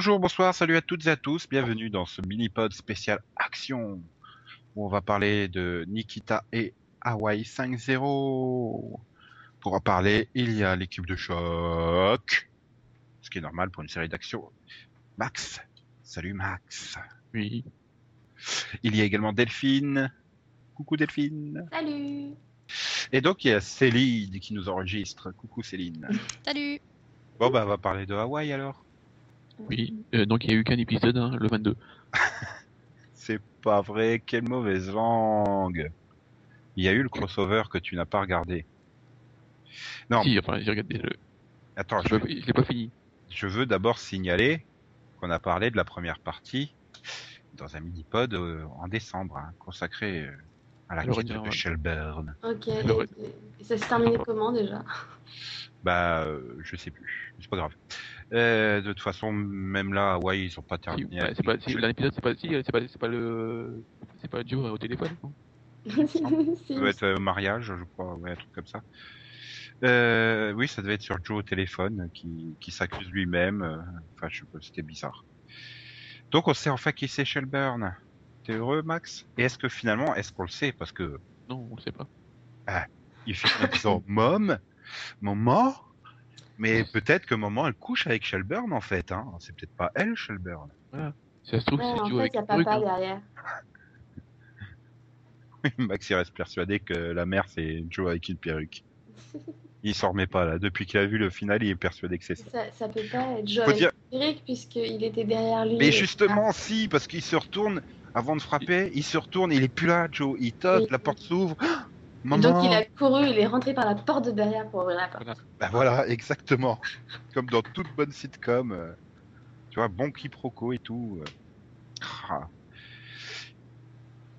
Bonjour, bonsoir, salut à toutes et à tous, bienvenue dans ce mini-pod spécial Action, où on va parler de Nikita et Hawaii 5-0. Pour en parler, il y a l'équipe de choc, ce qui est normal pour une série d'action. Max, salut Max. Oui. Il y a également Delphine. Coucou Delphine. Salut Et donc il y a Céline qui nous enregistre. Coucou Céline. Salut Bon bah on va parler de Hawaii alors. Oui. Euh, donc il n'y a eu qu'un épisode, hein, le 22. C'est pas vrai, quelle mauvaise langue. Il y a eu le crossover que tu n'as pas regardé. Non, Si, enfin, j'ai regardé le. attends, Je je, l'ai pas fini. je veux d'abord signaler qu'on a parlé de la première partie dans un mini-pod euh, en décembre, hein, consacré euh, à la quête de. Shelburne. Ok, et, ça s'est terminé comment déjà? Bah, euh, je sais plus, c'est pas grave. Euh, de toute façon, même là, Hawaii, ils ont pas Si, terminé. ouais, avec- c'est pas, si, l'épisode, c'est pas, si, c'est pas, c'est pas le, c'est pas Joe au téléphone, non? Ça doit être euh, mariage, je crois, ouais, un truc comme ça. Euh, oui, ça devait être sur Joe au téléphone, qui, qui s'accuse lui-même. Enfin, je sais pas, c'était bizarre. Donc, on sait enfin qui c'est Shelburne. T'es heureux, Max? Et est-ce que finalement, est-ce qu'on le sait? Parce que Non, on le sait pas. il finit en disant Mom, maman. Mais peut-être que maman, elle couche avec Shelburne en fait. Hein. C'est peut-être pas elle, Shelburne. Si ça se trouve, Ouais, c'est avec il y a truc, papa hein. derrière. Max, il reste persuadé que la mère, c'est Joe avec une perruque. Il s'en remet pas là. Depuis qu'il a vu le final, il est persuadé que c'est ça. Ça, ça peut pas être Joe avec dire- puisqu'il était derrière lui. Mais et- justement, si, parce qu'il se retourne avant de frapper, il se retourne, il est plus là, Joe. Il toque, Oui. la porte s'ouvre. Ah, Maman. Donc il a couru, il est rentré par la porte de derrière pour ouvrir la porte. Voilà. Bah voilà, exactement. Comme dans toute bonne sitcom. euh, tu vois, bon quiproquo et tout. euh. Ah.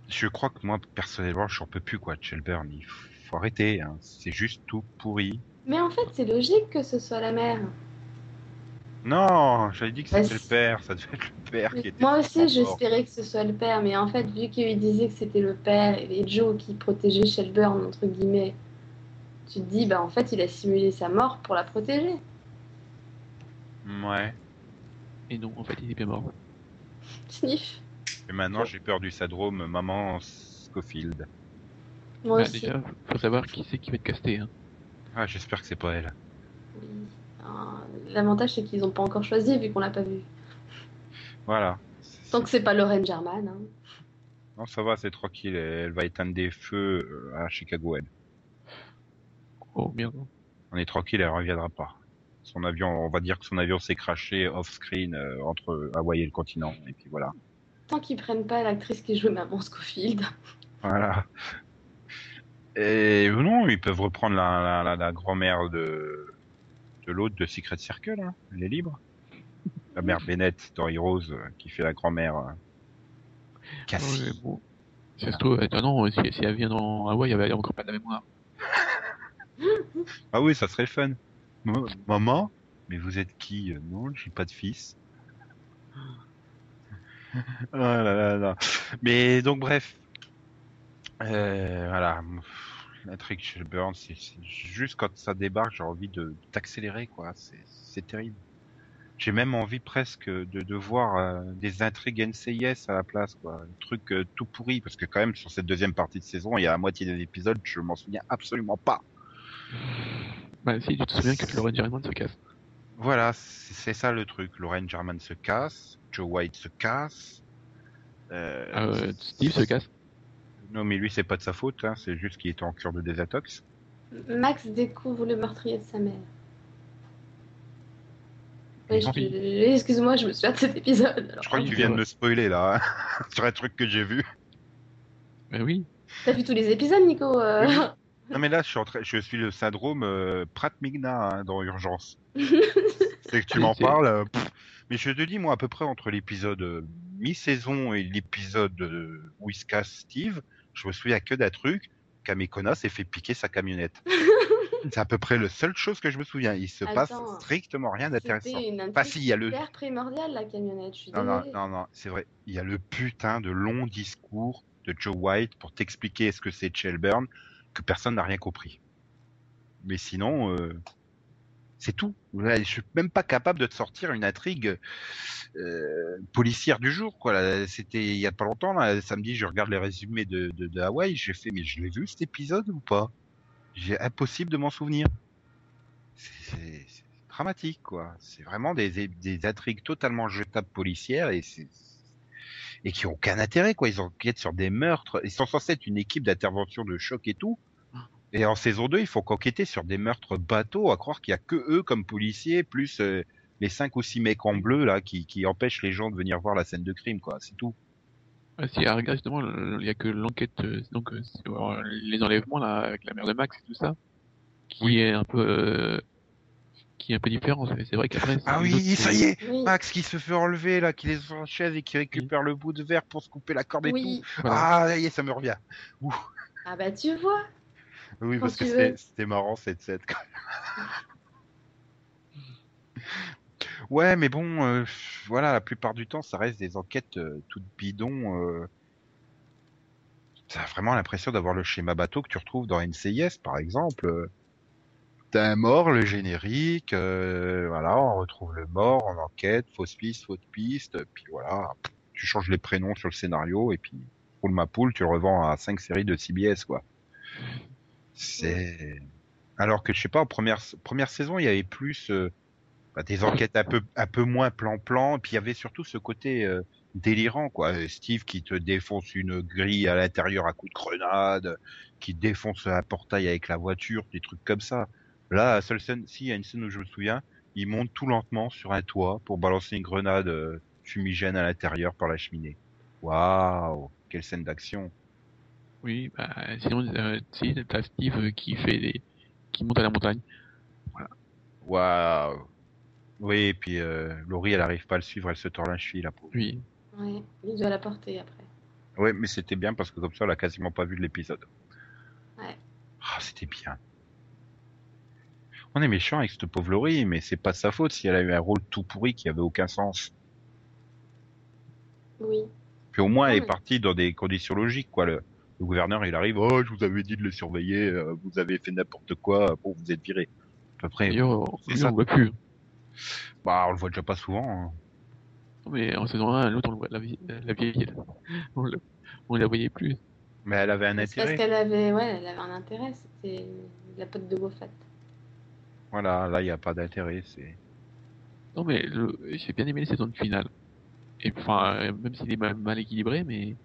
Je crois que moi, personnellement, j'en peux plus, quoi, de Shelburne. Il faut arrêter, hein. C'est juste tout pourri. Mais en fait, c'est logique que ce soit la mère. Non, j'avais dit que Bah, c'était le père. Ça devait être le père qui était. Moi aussi, j'espérais que ce soit le père, mais en fait, vu qu'il disait que c'était le père et Joe qui protégeait Shelburne, entre guillemets, tu te dis, bah en fait, il a simulé sa mort pour la protéger. Ouais. Et non, en fait, il est bien mort. Sniff. Et maintenant, j'ai peur du syndrome maman Scofield. Moi Bah, aussi. déjà, faut savoir qui c'est qui va être casté. Hein. Ah, j'espère que c'est pas elle. Oui. Ah, L'avantage, c'est qu'ils n'ont pas encore choisi, vu qu'on l'a pas vu. Voilà. Tant que c'est pas Lorraine German. hein. Non, ça va, c'est tranquille. Elle va éteindre des feux euh, à Chicago, elle. Oh merde. On est tranquille, elle reviendra pas. Son avion, on va dire que son avion s'est craché off-screen euh, entre Hawaï et le continent. Et puis voilà. Tant qu'ils prennent pas l'actrice qui jouait Maman Scofield. Voilà. Et non, ils peuvent reprendre la, la, la, la grand-mère de, l'autre de Secret Circle. Hein. Elle est libre. La mère Bennett dans Heroes euh, qui fait la grand-mère euh, Cassie. Ouais, bon. Si ça se trouve, ah non, si, si elle vient dans Hawaï, elle a encore pas de la mémoire. Ah oui, ça serait fun. Maman, mais vous êtes qui Euh, Non, j'ai pas de fils. Ah là là là. Mais donc bref, euh, voilà. L'intrigue chez Burns, c'est juste quand ça débarque, j'ai envie de d'accélérer quoi. C'est terrible. J'ai même envie presque de, de voir euh, des intrigues NCIS à la place quoi. Un truc euh, tout pourri parce que quand même sur cette deuxième partie de saison, il y a la moitié des épisodes, je m'en souviens absolument pas. Bah, si tu te souviens que Lorraine German se casse. Voilà, c'est ça le truc. Lorraine German se casse, Joe White se casse. Euh, Steve se casse. Non, mais lui, c'est pas de sa faute, hein, c'est juste qu'il était en cure de désintox. Max découvre le meurtrier de sa mère. Je- Excuse-moi, je me souviens de cet épisode. alors. Je crois que tu viens de me spoiler là, hein, sur un truc que j'ai vu. Bah oui. T'as vu tous les épisodes, Nico euh Oui. Non, mais là, je suis, en train- je suis le syndrome euh, Pratt Migna hein, dans Urgence. c'est que tu m'en parles. euh, pff. mais je te dis, moi, à peu près entre l'épisode euh, mi-saison et l'épisode où il se casse Steve, je me souviens que d'un truc. Kamekona s'est fait piquer sa camionnette. c'est à peu près la seule chose que je me souviens. Il se passe strictement rien d'intéressant. Bah si, il y a le... hyper primordiale, la camionnette. Je suis Non, non, non, c'est vrai. Il y a le putain de long discours de Joe White pour t'expliquer ce que c'est Shelburne que personne n'a rien compris. Mais sinon, euh, C'est tout. Je suis même pas capable de te sortir une intrigue euh, policière du jour. C'était il y a pas longtemps. Là, samedi, je regarde les résumés de, de, de Hawaï. J'ai fait, mais je l'ai vu cet épisode ou pas? J'ai impossible de m'en souvenir. C'est dramatique, quoi. C'est vraiment des, intrigues totalement jetables policières et qui ont aucun intérêt, quoi. Ils enquêtent sur des meurtres. Ils sont censés être une équipe d'intervention de choc et tout. Et en saison 2, il faut qu'enquêter sur des meurtres bateaux, à croire qu'il y a que eux comme policiers, plus euh, les cinq ou six mecs en bleu là qui, qui empêchent les gens de venir voir la scène de crime, quoi. C'est tout. Ah, si, ah, regarde, justement, il y a que l'enquête, euh, donc, euh, sur les enlèvements, là, avec la mère de Max et tout ça, qui Oui. est un peu, euh, qui est un peu différent. C'est vrai qu'après, Ah oui, autre- ça y est, Oui. Max qui se fait enlever là, qui est sur la chaise et qui récupère le bout de verre pour se couper la corde et Oui. tout. Voilà. Ah, ça y est, ça me revient. Ah bah tu vois. Oui, Quand parce que c'était marrant cette scène. ouais, mais bon, euh, voilà, la plupart du temps, ça reste des enquêtes euh, toutes bidons. Euh... T'as vraiment l'impression d'avoir le schéma bateau que tu retrouves dans NCIS, par exemple. T'as un mort, le générique, voilà, on retrouve le mort en enquête, fausse piste, fausse piste, puis voilà, tu changes les prénoms sur le scénario et puis roule ma poule, tu le revends à cinq séries de CBS, quoi. C'est alors que je sais pas en première première saison il y avait plus euh, bah, des enquêtes un peu un peu moins plan-plan et puis il y avait surtout ce côté euh, délirant quoi. Steve qui te défonce une grille à l'intérieur à coups de grenade, qui défonce un portail avec la voiture, des trucs comme ça. Là, la seule scène, si il y a une scène où je me souviens, il monte tout lentement sur un toit pour balancer une grenade euh, fumigène à l'intérieur par la cheminée. Waouh, quelle scène d'action. Oui, bah, sinon, euh, si, t'as Steve euh, qui fait des, qui monte à la montagne. Waouh. Oui, et puis euh, Laurie, elle arrive pas à le suivre, elle se tord la cheville, la pauvre. Oui. Ouais. Il doit la porter après. Ouais, mais c'était bien parce que comme ça, elle a quasiment pas vu de l'épisode. Ouais. Ah, c'était bien. On est méchant avec cette pauvre Laurie, mais c'est pas de sa faute si elle a eu un rôle tout pourri qui avait aucun sens. Oui. Puis au moins, elle est partie dans des conditions logiques, quoi. Le, le gouverneur, il arrive, oh, je vous avais dit de le surveiller, euh, vous avez fait n'importe quoi, bon, vous êtes viré. À peu près. On le voit plus. Bah, on le voit déjà pas souvent. hein. Non, mais en saison 1, l'autre, on le voit, la, vie- la vieille, on, le, on la voyait plus. Mais elle avait un C'est parce intérêt. qu'elle avait, ouais, elle avait un intérêt. C'était la pote de Moffat. Voilà, là, il n'y a pas d'intérêt. C'est. Non, mais le, j'ai bien aimé les saisons de finale. Et enfin, euh, même s'il est mal, mal équilibré, mais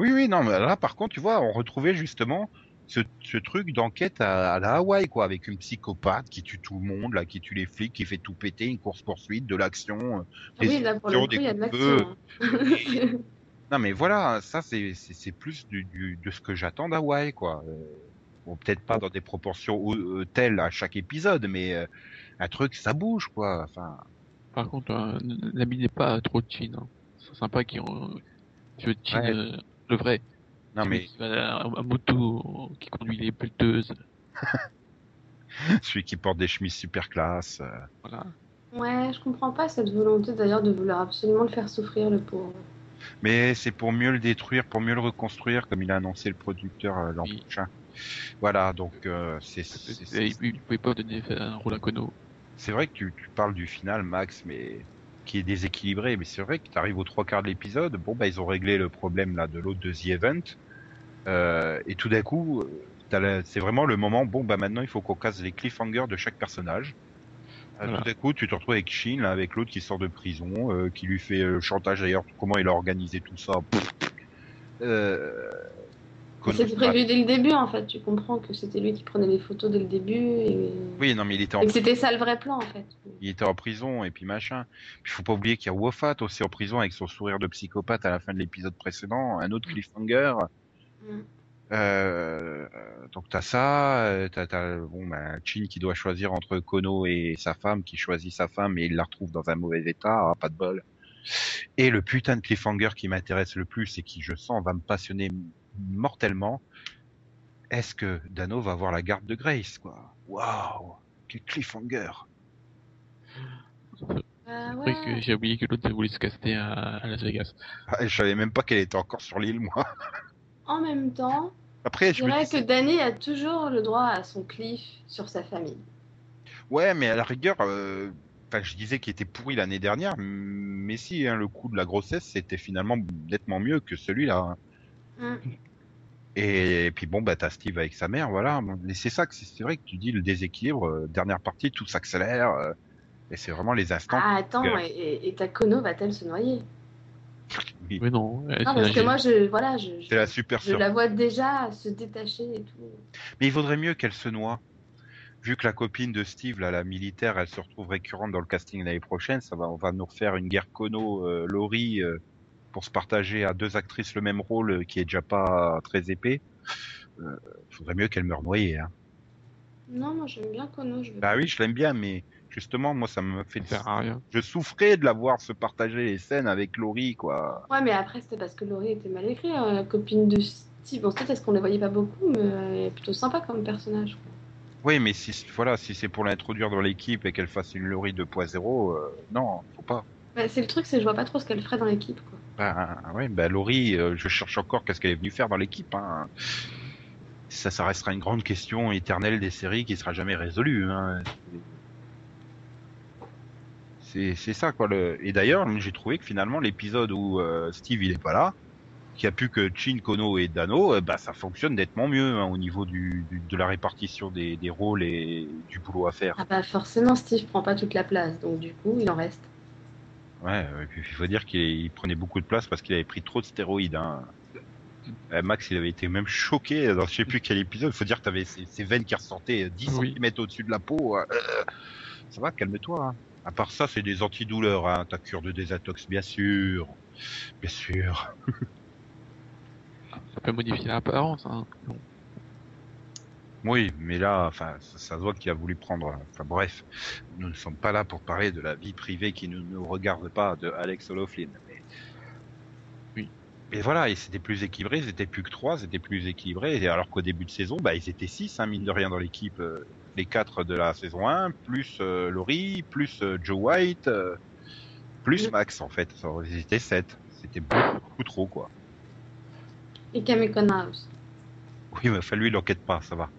Oui, oui, non, mais là, par contre, tu vois, on retrouvait justement ce, ce truc d'enquête à, à la Hawaï, quoi, avec une psychopathe qui tue tout le monde, là, qui tue les flics, qui fait tout péter, une course-poursuite, de l'action. euh. Ah oui, là pour le coup, il y a de l'action. hein. Non, mais voilà, ça, c'est plus du, du, de ce que j'attends d'Hawaï, quoi. Euh, bon, peut-être pas dans des proportions euh, telles à chaque épisode, mais euh, un truc, ça bouge, quoi. Enfin, par contre, euh, n'habillez pas trop de Chin. Hein. C'est sympa qui ont, tu veux Chin, Ouais. Euh, le vrai. non, mais à moto, qui conduit les pelleteuses. celui qui porte des chemises super classe. euh, Voilà. ouais, je comprends pas cette volonté d'ailleurs de vouloir absolument le faire souffrir, le pauvre. Mais c'est pour mieux le détruire, pour mieux le reconstruire, comme il a annoncé le producteur euh, l'an Oui. prochain. Voilà, donc euh, c'est Il ne pouvait pas donner un rôle à Kono. c'est vrai que tu, tu parles du final, Max, mais qui est déséquilibré. Mais c'est vrai que tu arrives aux trois quarts de l'épisode. Bon, bah ils ont réglé le problème là de l'autre de The Event, euh, et tout d'un coup, euh, c'est vraiment le moment. Bon, bah maintenant il faut qu'on casse les cliffhangers de chaque personnage. Euh, Voilà. Tout d'un coup, tu te retrouves avec Shin, là, avec l'autre qui sort de prison, euh, qui lui fait euh, le chantage d'ailleurs. Comment il a organisé tout ça pff. Euh, C'était prévu dès le début en fait. Tu comprends que c'était lui qui prenait les photos dès le début et, Oui, non, mais il était en que c'était ça le vrai plan en fait. il était en prison et puis machin. Puis faut pas oublier qu'il y a Wofat aussi en prison avec son sourire de psychopathe à la fin de l'épisode précédent, un autre cliffhanger. Mm. Euh, donc t'as ça, euh, t'as, t'as bon bah, Chin qui doit choisir entre Kono et sa femme, qui choisit sa femme et il la retrouve dans un mauvais état, ah, pas de bol. Et le putain de cliffhanger qui m'intéresse le plus et qui je sens va me passionner mortellement. Est-ce que Dano va avoir la garde de Grace quoi? Waouh, quel cliffhanger ouais. que j'ai oublié que l'autre voulait se caster à, à Las Vegas. Ah, Je savais même pas qu'elle était encore sur l'île, moi. En même temps, Après, je dirais dis, que Danny a toujours le droit à son cliff sur sa famille. Ouais, mais à la rigueur, euh, enfin, je disais qu'il était pourri l'année dernière, mais si, hein, le coup de la grossesse, c'était finalement nettement mieux que celui-là. Mm. Et, puis bon, bah t'as Steve avec sa mère, voilà. Et c'est ça que c'est c'est vrai que tu dis le déséquilibre, euh, dernière partie, tout s'accélère. euh, et c'est vraiment les instants. Ah, attends, que- et, ta Kono va-t-elle se noyer? Oui, Mais non. elle Non, parce que moi, je, voilà, je, C'est la je, super je la vois déjà se détacher et tout. Mais il vaudrait mieux qu'elle se noie. Vu que la copine de Steve, là, la militaire, elle se retrouve récurrente dans le casting l'année prochaine, ça va, on va nous refaire une guerre Kono, euh, Laurie, euh, pour se partager à deux actrices le même rôle, euh, qui est déjà pas très épais. Euh, faudrait mieux qu'elle meure noyée. Hein. Non, moi, j'aime bien Kono. Je veux Bah oui, je l'aime bien, mais justement, moi, ça me fait. Ça sert à rien. Je souffrais de la voir se partager les scènes avec Laurie, quoi. Ouais, mais après, c'était parce que Laurie était mal écrite, hein, la copine de Steve. Bon, c'est parce qu'on les voyait pas beaucoup, mais elle est plutôt sympa comme personnage. quoi. Oui, mais si, voilà, si c'est pour l'introduire dans l'équipe et qu'elle fasse une Laurie 2.0, euh, non, faut pas. Bah, c'est le truc, c'est que je vois pas trop ce qu'elle ferait dans l'équipe. Bah, ouais, bah Laurie, euh, je cherche encore qu'est-ce qu'elle est venue faire dans l'équipe. Hein. Ça, ça restera une grande question éternelle des séries qui sera jamais résolue. Hein. C'est c'est ça quoi. Le... Et d'ailleurs, j'ai trouvé que finalement l'épisode où euh, Steve il est pas là, qu'il n'y a plus que Chin, Kono et Dano, euh, bah ça fonctionne nettement mieux hein, au niveau du, du- de la répartition des, des rôles et du boulot à faire. Ah bah forcément, Steve prend pas toute la place, donc du coup, il en reste. Ouais, euh, il faut dire qu'il il prenait beaucoup de place parce qu'il avait pris trop de stéroïdes. Hein. Euh, Max, il avait été même choqué dans je sais plus quel épisode. Il faut dire que t'avais ces, ces veines qui ressortaient euh, 10 Oui. cm au-dessus de la peau. euh, ça va, calme-toi. Hein. À part ça, c'est des antidouleurs. Hein. Ta cure de désintox, bien sûr. Bien sûr. Ça peut modifier l'apparence. Hein. Bon. Oui, mais là, enfin, ça, ça se voit qu'il a voulu prendre. Enfin bref, nous ne sommes pas là pour parler de la vie privée qui ne nous regarde pas de Alex O'Loughlin. Mais... Oui. Mais voilà, et c'était plus équilibré, ils étaient plus que trois, c'était plus équilibré. Et alors qu'au début de saison, bah ils étaient six, hein, mine de rien, dans l'équipe. euh, les quatre de la saison 1, plus euh, Laurie, plus euh, Joe White, euh, plus. Max en fait. Ils étaient sept. C'était beaucoup, beaucoup trop quoi. Et Kamekona aussi. Oui, mais enfin lui, il enquête pas, ça va.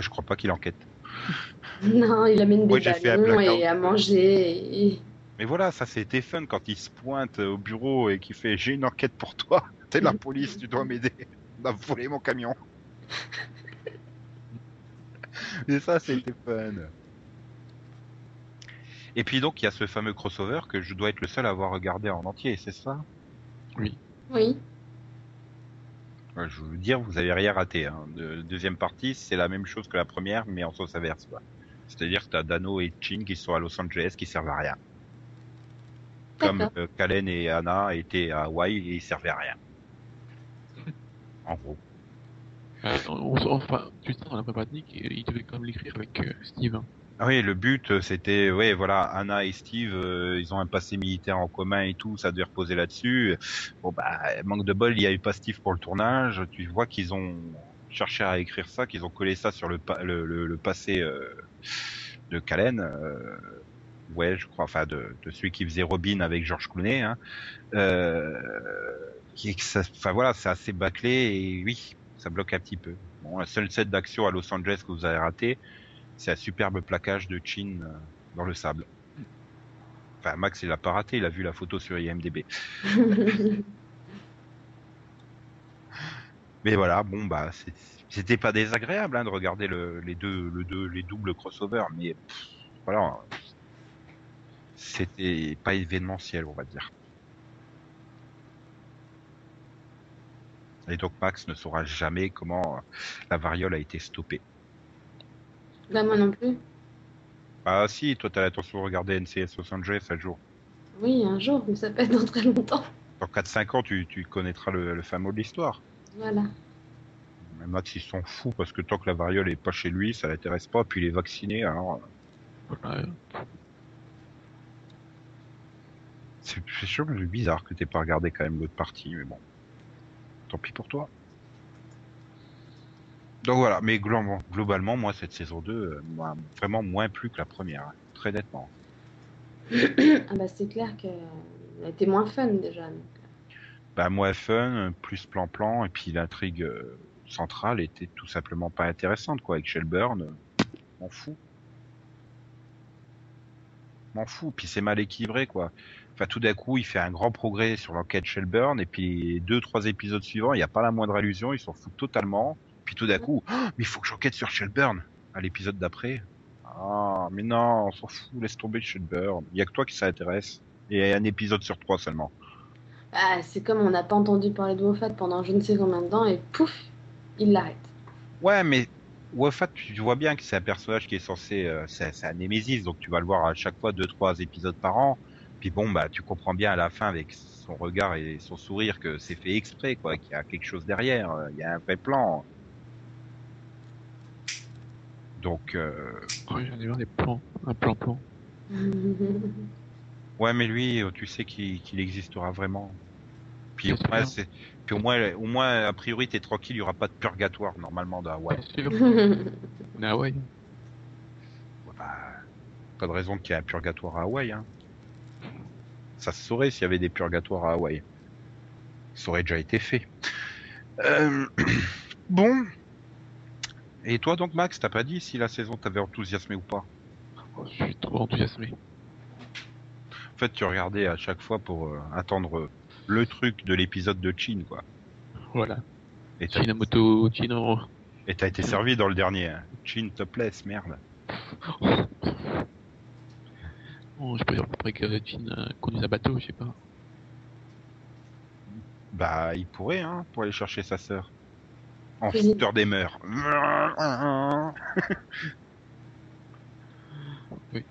Je crois pas qu'il enquête. Non, il amène des ballons et à manger. Et... Mais voilà, ça c'était fun quand il se pointe au bureau et qu'il fait j'ai une enquête pour toi. T'es la police, tu dois m'aider. On a volé mon camion. et ça c'était fun. Et puis donc il y a ce fameux crossover que je dois être le seul à avoir regardé en entier, c'est ça? Oui. Je veux dire, vous avez rien raté. Hein. De, deuxième partie, c'est la même chose que la première, mais en sens inverse. quoi. C'est-à-dire que t'as Dano et Chin qui sont à Los Angeles qui servent à rien. Comme euh, Kalen et Anna étaient à Hawaï et ils servaient à rien. En gros. Euh, on- on- enfin, tu sais, dans la prépa technique, il devait quand même l'écrire avec euh, Steve. Ah oui, le but euh, c'était, ouais, voilà, Anna et Steve, euh, ils ont un passé militaire en commun et tout, ça devait reposer là-dessus. Bon bah, manque de bol, il y a eu pas Steve pour le tournage. Tu vois qu'ils ont cherché à écrire ça, qu'ils ont collé ça sur le, le, le, le passé euh, de Kalen. euh, ouais, je crois, enfin de, de celui qui faisait Robin avec George Clooney. Hein, euh, qui, enfin voilà, c'est assez bâclé et oui, ça bloque un petit peu. Bon, la seule scène d'action à Los Angeles que vous avez raté, c'est un superbe plaquage de Chin euh, dans le sable. Enfin, Max, il l'a pas raté, il a vu la photo sur IMDb. Mais voilà, bon bah, c'est- c'était pas désagréable hein, de regarder le, les deux, le deux, les doubles crossover, mais pff, voilà, c'était pas événementiel, on va dire. Et donc Max ne saura jamais comment la variole a été stoppée. Bah, moi non plus. Ah si, toi t'as l'intention de regarder NCS Los Angeles un jour. Oui, un jour, mais ça peut être dans très longtemps. Dans 4-5 ans, tu, tu connaîtras le, le fin mot de l'histoire. Voilà. Mais Max, il s'en fout parce que tant que la variole est pas chez lui, ça l'intéresse pas. Puis il est vacciné, alors euh, Voilà. c'est c'est sûr, mais c'est bizarre que t'aies pas regardé quand même l'autre partie, mais bon, tant pis pour toi. Donc voilà, mais globalement, globalement, moi cette saison 2 euh, m'a vraiment moins plu que la première, hein, très nettement. ah bah c'est clair qu'elle été moins fun déjà. donc. Bah moins fun, plus plan-plan, et puis l'intrigue euh, centrale était tout simplement pas intéressante quoi, avec Shelburne. euh, M'en fous. M'en fous. Puis c'est mal équilibré, quoi. Enfin, tout d'un coup, il fait un grand progrès sur l'enquête Shelburne, et puis deux, trois épisodes suivants, il n'y a pas la moindre allusion, il s'en fout totalement. Puis tout d'un coup, Oh, mais il faut que j'enquête sur Shelburne à l'épisode d'après. Ah, mais non, on s'en fout, laisse tomber Shelburne. Il y a que toi qui ça intéresse. Et un épisode sur trois seulement. Ah, c'est comme on n'a pas entendu parler de Moffat pendant je ne sais combien de temps et pouf, il l'arrête. Ouais, mais Moffat, tu vois bien que c'est un personnage qui est censé, euh, c'est c'est un Némésis, donc tu vas le voir à chaque fois deux, trois épisodes par an. Puis bon, bah, tu comprends bien à la fin avec son regard et son sourire que c'est fait exprès, quoi, qu'il y a quelque chose derrière, euh, il y a un vrai plan. Donc, euh, Ouais, j'en ai des plans. Un plan-plan. ouais, mais lui, euh, tu sais qu'il existera vraiment. Puis au moins, puis au moins, au moins, a priori, t'es tranquille, il y aura pas de purgatoire normalement dans Hawaï. Bien sûr. On est à Hawaï. Bah, pas de raison qu'il y ait un purgatoire à Hawaï. Hein. Ça se saurait s'il y avait des purgatoires à Hawaï. Ça aurait déjà été fait. Euh, bon. Et toi donc Max, t'as pas dit si la saison t'avait enthousiasmé ou pas Oh, je suis trop enthousiasmé. En fait, tu regardais à chaque fois pour euh, attendre le truc de l'épisode de Chin, quoi. Voilà. Et Chinamoto, Chino. et t'as été servi dans le dernier. hein. Chin topless, merde. Oh, je peux dire après que Chin euh, conduise un bateau, je sais pas. Bah, il pourrait, hein, pour aller chercher sa sœur. En fouteur des mœurs. Oui.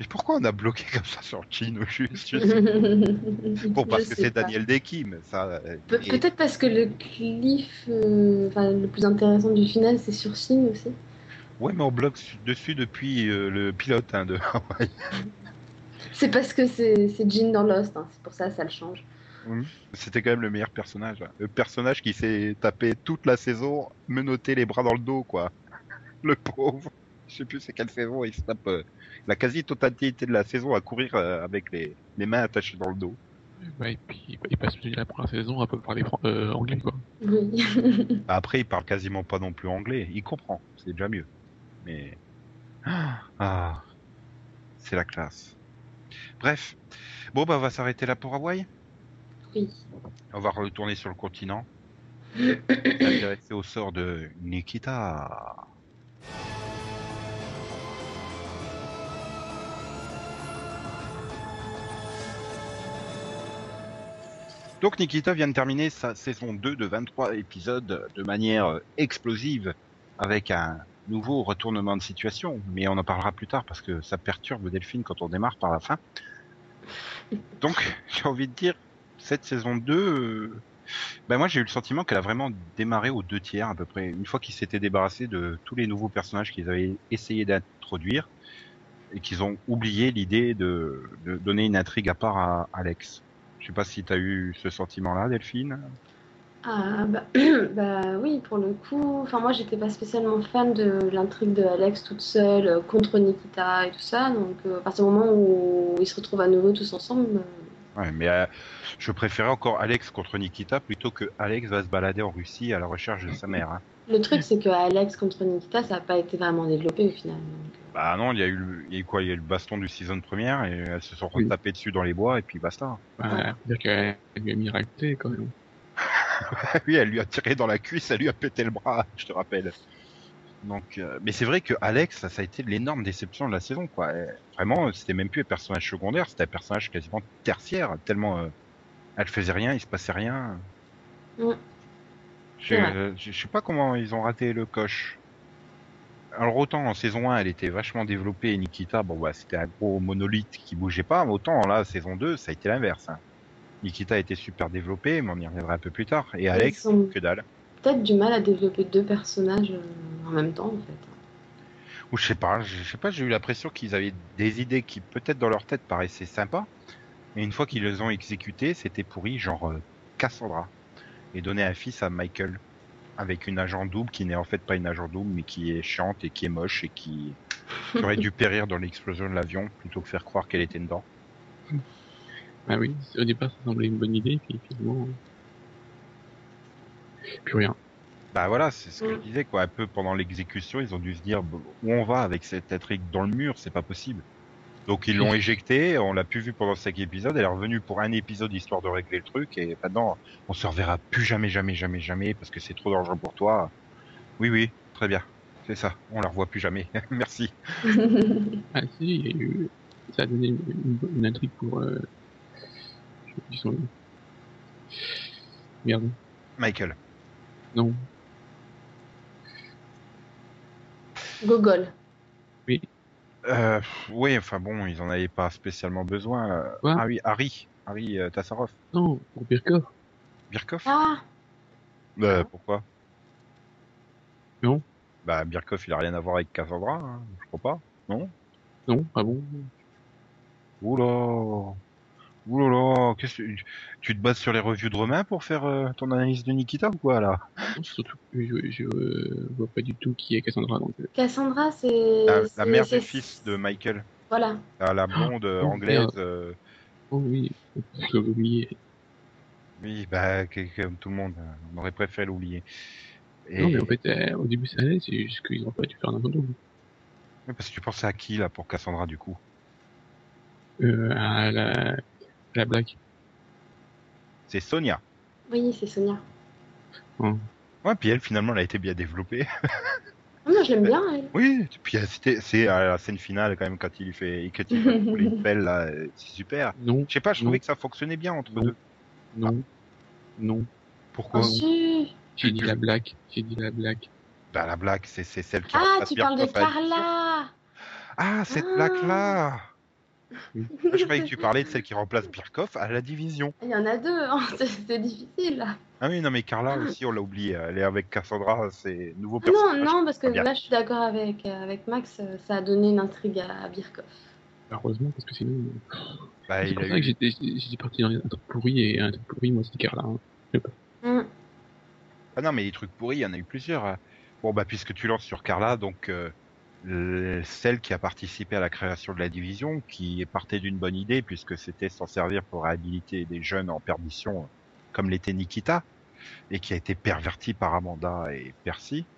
Et pourquoi on a bloqué comme ça sur Chin au juste je sais- Bon, parce Je que c'est. Daniel Dekim, ça. euh, Pe- et- Peut-être parce que le cliff, euh, enfin le plus intéressant du final, c'est sur Shin aussi. Ouais, mais on bloque su- dessus depuis euh, le pilote hein, de Hawaii. C'est parce que c'est Jin dans Lost, hein, c'est pour ça ça le change. C'était quand même le meilleur personnage. hein. Le personnage qui s'est tapé toute la saison, menotté les bras dans le dos, quoi. Le pauvre. Je sais plus c'est quelle saison, il se tape euh, la quasi-totalité de la saison à courir euh, avec les, les mains attachées dans le dos. Ouais, et puis il passe la première saison à peu parler euh, anglais, quoi. Oui. Bah, Après, il parle quasiment pas non plus anglais. Il comprend, c'est déjà mieux. Mais ah, c'est la classe. Bref, bon bah on va s'arrêter là pour Hawaï. On va retourner sur le continent. S'intéresser au sort de Nikita. Donc Nikita vient de terminer sa saison 2 de 23 épisodes de manière euh, explosive avec un nouveau retournement de situation, mais on en parlera plus tard parce que ça perturbe Delphine quand on démarre par la fin. Donc j'ai envie de dire, cette saison 2, euh, ben moi j'ai eu le sentiment qu'elle a vraiment démarré aux deux tiers à peu près, une fois qu'ils s'étaient débarrassés de tous les nouveaux personnages qu'ils avaient essayé d'introduire et qu'ils ont oublié l'idée de, donner une intrigue à part à Alex. Je sais pas si tu as eu ce sentiment-là, Delphine. Ah bah, bah oui, pour le coup. Enfin moi j'étais pas spécialement fan de l'intrigue de Alex toute seule euh, contre Nikita et tout ça. Donc euh, à partir du moment où ils se retrouvent à nouveau tous ensemble, Ouais, mais euh, je préférais encore Alex contre Nikita plutôt que Alex va se balader en Russie à la recherche de sa mère. hein. le truc c'est que Alex contre Nikita ça a pas été vraiment développé au final. Donc, euh, Bah non, il y a eu, le- il y a eu quoi? Il y a eu le baston du season première et elles se sont Oui. retapées dessus dans les bois et puis basta. Ouais, Ouais. faut dire qu'elle lui a mis quand même. oui, elle lui a tiré dans la cuisse, elle lui a pété le bras, je te rappelle. Donc, euh, mais c'est vrai que Alex, ça, ça a été l'énorme déception de la saison, quoi. Vraiment, c'était même plus un personnage secondaire, c'était un personnage quasiment tertiaire, tellement euh, elle faisait rien, il se passait rien. Ouais. Je, euh, je je sais pas comment ils ont raté le coche. Alors autant en saison 1, elle était vachement développée et Nikita, bon bah c'était un gros monolithe qui bougeait pas, mais autant là, saison 2, ça a été l'inverse. hein. Nikita été super développé, mais on y reviendra un peu plus tard. Et Alex, sont que dalle. Peut-être du mal à développer deux personnages euh, en même temps en fait. Ou je sais pas, je sais pas, j'ai eu l'impression qu'ils avaient des idées qui peut-être dans leur tête paraissaient sympas, mais une fois qu'ils les ont exécutées, c'était pourri, genre euh, Cassandra. Et donner un fils à Michael avec une agent double qui n'est en fait pas une agent double, mais qui est chiante et qui est moche et qui, qui aurait dû périr dans l'explosion de l'avion plutôt que faire croire qu'elle était dedans. Bah oui, au départ ça semblait une bonne idée, puis finalement. Plus rien. Bah voilà, c'est ce que Mm. je disais quoi. Un peu pendant l'exécution, ils ont dû se dire bon, où on va avec cette intrigue dans le mur, c'est pas possible. Donc ils l'ont éjecté, on l'a plus vu pendant cinq épisodes, elle est revenue pour un épisode histoire de régler le truc et maintenant on se reverra plus jamais, jamais, jamais, jamais parce que c'est trop dangereux pour toi. Oui, oui, très bien, c'est ça. On la revoit plus jamais. Merci. Ah si, il y a eu... ça a donné une, une intrigue pour... Euh... Je. Merde, Michael. Non. Gogol. Euh, oui, enfin bon, ils en avaient pas spécialement besoin. Quoi? Ah oui, Harry, Harry euh, Tassarov, Non, pour Birkov. Birkov. Ah, Euh, pourquoi? Non. Bah Birkov, il a rien à voir avec Cassandra, hein, je crois pas. Non? Non, ah bon Oula Oulala, qu'est-ce que tu- tu te bases sur les revues de Romain pour faire euh, ton analyse de Nikita ou quoi là? Non, surtout que je, je euh, vois pas du tout qui est Cassandra, donc... euh, Cassandra, c'est. La, la mère du fils de Michael, Voilà. Ah, la blonde euh, Oh, anglaise. euh, Oh oui, je l'avais oublié. oui, bah comme tout le monde, euh, on aurait préféré l'oublier. Et... Non, mais en fait, euh, au début ça allait, c'est juste qu'ils ont pas dû faire un double. Parce que tu pensais à qui là pour Cassandra du coup? Euh, à la, la blague. C'est Sonia. Oui, c'est Sonia. Ouais, puis elle finalement elle a été bien développée. Ah, Moi, je l'aime bien, elle. Oui, puis euh, c'était c'est à la scène finale quand même quand il lui fait quand il fait couler une pelle là, euh, c'est super. Non, Je sais pas, je Non. trouvais que ça fonctionnait bien entre Non. deux. non, non. Pourquoi Oh, si. J'ai Tu- dit la blague, j'ai dit la blague. Bah la blague, c'est c'est celle qui Ah, tu parles de. Carla. Ah, cette Ah. blague Oui. Je croyais que tu parlais de celle qui remplace Birkhoff à la division. Il y en a deux, hein. c'est difficile. Ah oui, non mais Carla aussi, on l'a oublié. Elle est avec Cassandra, c'est nouveau Ah non, personnage. non, parce que bien. là, je suis d'accord avec, euh, avec Max, euh, ça a donné une intrigue à Birkhoff. Heureusement, parce que sinon... Bah, c'est pour a ça que eu... j'étais j'étais parti dans un truc pourri, et un truc pourri, moi, c'est Carla. hein. Hum. Ah non, mais les trucs pourris, il y en a eu plusieurs. hein. Bon, bah, puisque tu lances sur Carla, donc euh, celle qui a participé à la création de la division, qui est partie d'une bonne idée, puisque c'était s'en servir pour réhabiliter des jeunes en perdition, euh, comme l'était Nikita, et qui a été pervertie par Amanda et Percy.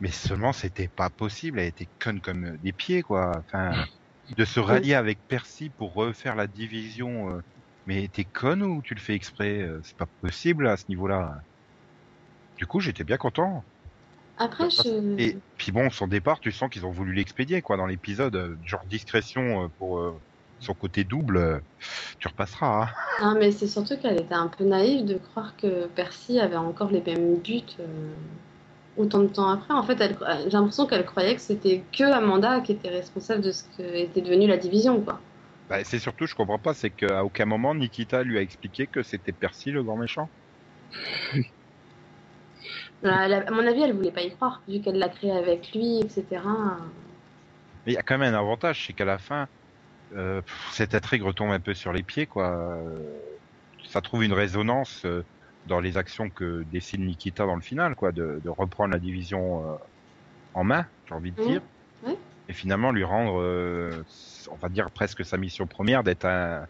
Mais seulement, c'était pas possible. Elle était conne comme euh, des pieds, quoi. Enfin, de se rallier avec Percy pour refaire la division. euh, mais t'es conne ou tu le fais exprès euh, C'est pas possible à ce niveau-là. Du coup, j'étais bien content. Après, je. Et puis bon, son départ, tu sens qu'ils ont voulu l'expédier quoi dans l'épisode, euh, genre discrétion euh, pour euh, son côté double. tu repasseras. Hein. Non, mais c'est surtout qu'elle était un peu naïve de croire que Percy avait encore les mêmes buts euh, autant de temps après. En fait, elle- j'ai l'impression qu'elle croyait que c'était que Amanda qui était responsable de ce que était devenue la division, quoi. Bah, c'est surtout, je comprends pas, c'est qu'à aucun moment Nikita lui a expliqué que c'était Percy le grand méchant. À mon avis, elle voulait pas y croire, vu qu'elle l'a créé avec lui, etc. Mais il y a quand même un avantage, c'est qu'à la fin, euh, cette intrigue retombe un peu sur les pieds, quoi. Ça trouve une résonance euh, dans les actions que décide Nikita dans le final, quoi, de, de reprendre la division euh, en main, j'ai envie de dire, et finalement lui rendre, euh, on va dire presque sa mission première d'être un-